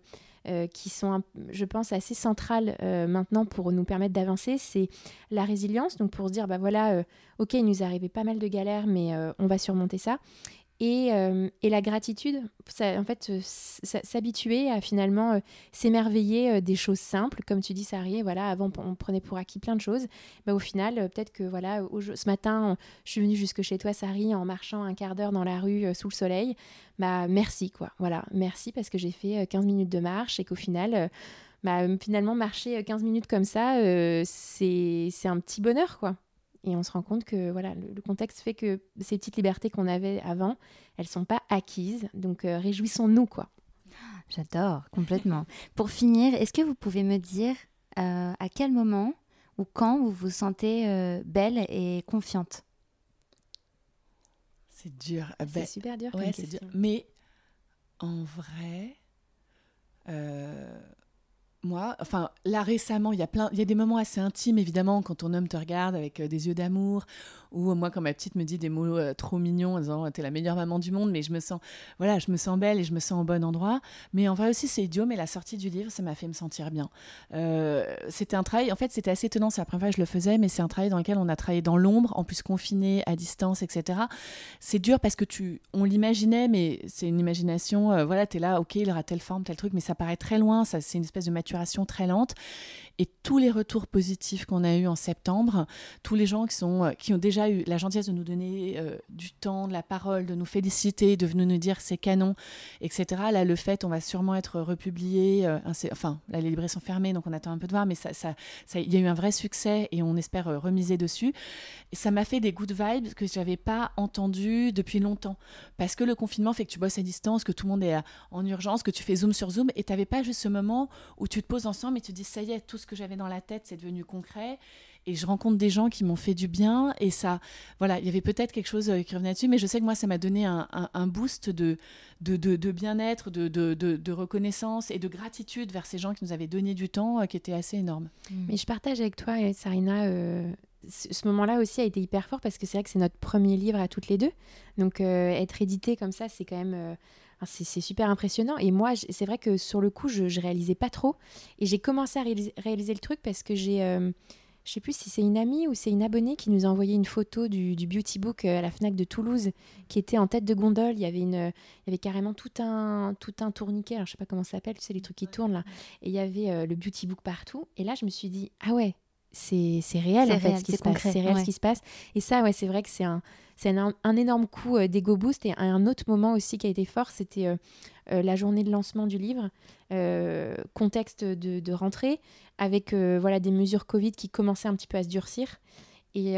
euh, qui sont, je pense, assez centrales euh, maintenant pour nous permettre d'avancer, c'est la résilience, donc pour se dire, bah voilà, euh, ok, il nous arrivé pas mal de galères, mais on va surmonter ça. Et, euh, et la gratitude, en fait, euh, s'habituer à finalement euh, s'émerveiller des choses simples, comme tu dis, Sari. Voilà, avant on prenait pour acquis plein de choses. Bah, au final, peut-être que voilà, ce matin, je suis venue jusque chez toi, Sari, en marchant un quart d'heure dans la rue sous le soleil. Bah merci quoi. Voilà, merci parce que j'ai fait 15 minutes de marche et qu'au final. Bah, finalement, marcher 15 minutes comme ça, c'est un petit bonheur, quoi. Et on se rend compte que voilà, le, contexte fait que ces petites libertés qu'on avait avant, elles sont pas acquises. Donc euh, réjouissons-nous quoi. J'adore complètement. Pour finir, est-ce que vous pouvez me dire euh, à quel moment ou quand vous vous sentez euh, belle et confiante? C'est dur. C'est ben, super dur. Ouais, c'est dur. Mais en vrai, moi, enfin là récemment, il y a plein, il y a des moments assez intimes évidemment quand ton homme te regarde avec euh, des yeux d'amour, ou moi quand ma petite me dit des mots euh, trop mignons en disant t'es la meilleure maman du monde, mais je me sens, voilà, je me sens belle et je me sens au bon endroit. Mais en vrai aussi c'est idiot, mais la sortie du livre ça m'a fait me sentir bien. Euh, c'était un travail, en fait c'était assez étonnant, c'est la première fois que je le faisais, mais c'est un travail dans lequel on a travaillé dans l'ombre, en plus confiné, à distance, etc. C'est dur parce que tu, on l'imaginait, mais c'est une imagination, voilà, t'es là, ok, il aura telle forme, tel truc, mais ça paraît très loin, ça c'est une espèce de maturité très lente. Et tous les retours positifs qu'on a eus en septembre, tous les gens qui, sont, euh, qui ont déjà eu la gentillesse de nous donner euh, du temps, de la parole, de nous féliciter, de venir nous dire c'est canon, etc. Là, le fait, on va sûrement être republié. Euh, enfin, là, les librairies sont fermées, donc on attend un peu de voir, mais ça, ça, il y a eu un vrai succès et on espère remiser dessus. Ça m'a fait des good vibes que je n'avais pas entendu depuis longtemps. Parce que le confinement fait que tu bosses à distance, que tout le monde est en urgence, que tu fais zoom sur zoom, et tu n'avais pas juste ce moment où tu te poses ensemble et tu dis ça y est, tout ce que j'avais dans la tête, c'est devenu concret. Et je rencontre des gens qui m'ont fait du bien. Et ça, voilà, il y avait peut-être quelque chose euh, qui revenait dessus, mais je sais que moi, ça m'a donné un, boost de, de, de, bien-être, de, de, reconnaissance et de gratitude vers ces gens qui nous avaient donné du temps, euh, qui était assez énorme. Mm. Mais je partage avec toi, Sarina, euh, ce moment-là aussi a été hyper fort parce que c'est vrai que c'est notre premier livre à toutes les deux. Donc être édité comme ça, c'est quand même c'est super impressionnant. Et moi, c'est vrai que sur le coup, je, ne réalisais pas trop. Et j'ai commencé à réaliser, le truc parce que j'ai. Euh, je sais plus si c'est une amie ou c'est une abonnée qui nous a envoyé une photo du, beauty book euh, à la Fnac de Toulouse qui était en tête de gondole. Il y avait, une, il y avait carrément tout un, tout un tourniquet. Alors, je sais pas comment ça s'appelle, tu sais, les trucs qui tournent là. Et il y avait euh, le beauty book partout. Et là, je me suis dit, ah ouais, c'est réel en fait ce qui se passe. C'est réel ce qui se passe. Et ça, ouais, c'est vrai que c'est un, c'est un, énorme coup euh, d'ego boost. Et un autre moment aussi qui a été fort, c'était euh, euh, la journée de lancement du livre, contexte de, rentrée, avec voilà des mesures Covid qui commençaient un petit peu à se durcir. Et,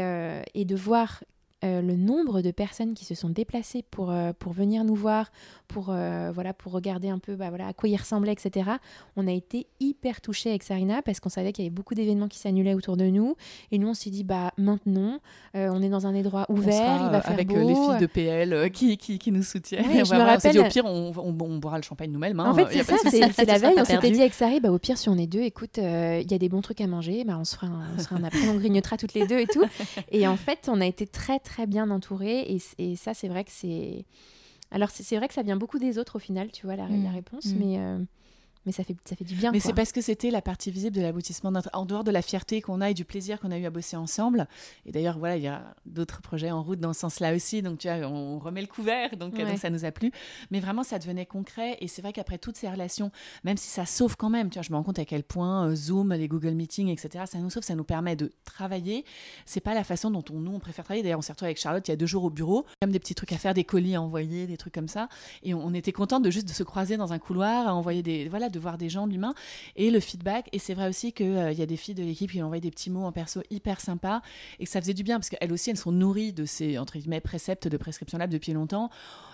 et de voir euh, le nombre de personnes qui se sont déplacées pour, euh, pour venir nous voir, pour, euh, voilà, pour regarder un peu bah, voilà, à quoi il ressemblait, etc. On a été hyper touchés avec Sarina parce qu'on savait qu'il y avait beaucoup d'événements qui s'annulaient autour de nous. Et nous, on s'est dit, bah, maintenant, on est dans un endroit ouvert, il va faire avec beau. les filles de PL qui, qui, qui, nous soutiennent. me rappelle... dit, au pire, on, on, boira le champagne nous-mêmes. Hein. En fait, c'est ça, c'est la veille. On s'était dit avec Sari, bah, au pire, si on est deux, écoute, il y a des bons trucs à manger, bah, on se fera un, on, un après, on grignotera toutes les deux et tout. Et en fait, on a été très, très bien entourés et, ça, c'est vrai que c'est. Alors, c'est vrai que ça vient beaucoup des autres au final, tu vois, la, la mm. réponse, mm. mais. Euh, mais ça fait, ça fait du bien. Mais c'est parce que c'était la partie visible de l'aboutissement, en dehors de la fierté qu'on a et du plaisir qu'on a eu à bosser ensemble. Et d'ailleurs, voilà, il y a d'autres projets en route dans ce sens-là aussi. Donc, tu vois, on remet le couvert, donc, donc, ça nous a plu. Mais vraiment, ça devenait concret. Et c'est vrai qu'après toutes ces relations, même si ça sauve quand même, tu vois, je me rends compte à quel point euh, Zoom, les Google Meetings, etc., ça nous sauve, ça nous permet de travailler. C'est pas la façon dont on, nous, on préfère travailler. D'ailleurs, on s'est retrouvé avec Charlotte il y a deux jours au bureau, comme des petits trucs à faire, des colis à envoyer, des trucs comme ça. Et on, était content de juste de se croiser dans un couloir, à envoyer des, voilà, de voir des gens, de l'humain et le feedback. Et c'est vrai aussi qu'il euh, y a des filles de l'équipe qui ont envoyé des petits mots en perso hyper sympas et que ça faisait du bien parce qu'elles aussi, elles sont nourries de ces entre guillemets préceptes de prescription lab depuis longtemps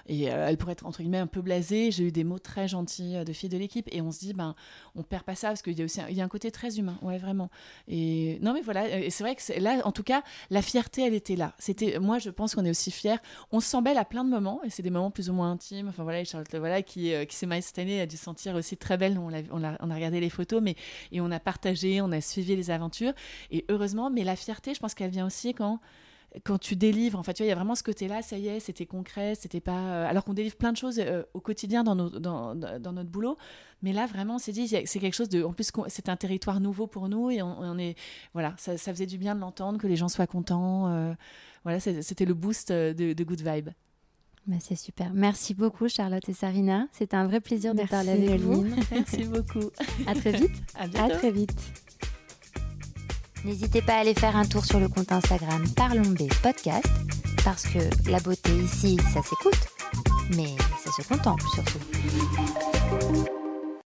et euh, elles pourraient être entre guillemets un peu blasées. J'ai eu des mots très gentils euh, de filles de l'équipe et on se dit, ben, on perd pas ça parce qu'il y a aussi un, y a un côté très humain, ouais, vraiment. Et non, mais voilà, et c'est vrai que là, en tout cas, la fierté, elle était là. C'était, moi, je pense qu'on est aussi fiers. On se belle à plein de moments et c'est des moments plus ou moins intimes. Enfin voilà, Charlotte, voilà, qui, qui s'est mariée cette année, a dû se sentir aussi très belle. On on a, on regardé les photos, mais et on a partagé, on a suivi les aventures. Et heureusement, mais la fierté, je pense qu'elle vient aussi quand quand tu délivres, en fait, tu vois, il y a vraiment ce côté-là, ça y est, c'était concret, c'était pas. Euh, alors qu'on délivre plein de choses euh, au quotidien dans, dans, dans, notre boulot, mais là, vraiment, c'est dit, c'est quelque chose de. En plus, c'est un territoire nouveau pour nous et on, est. Voilà, ça, ça, faisait du bien de l'entendre, que les gens soient contents. Euh, voilà, c'était le boost de, de Good Vibe. Bah, c'est super. Merci beaucoup Charlotte et Sarina. C'était un vrai plaisir de parler avec vous. Merci beaucoup. À très vite. À À très vite. N'hésitez pas à aller faire un tour sur le compte Instagram Parlons B Podcast parce que la beauté ici, ça s'écoute, mais ça se contemple surtout.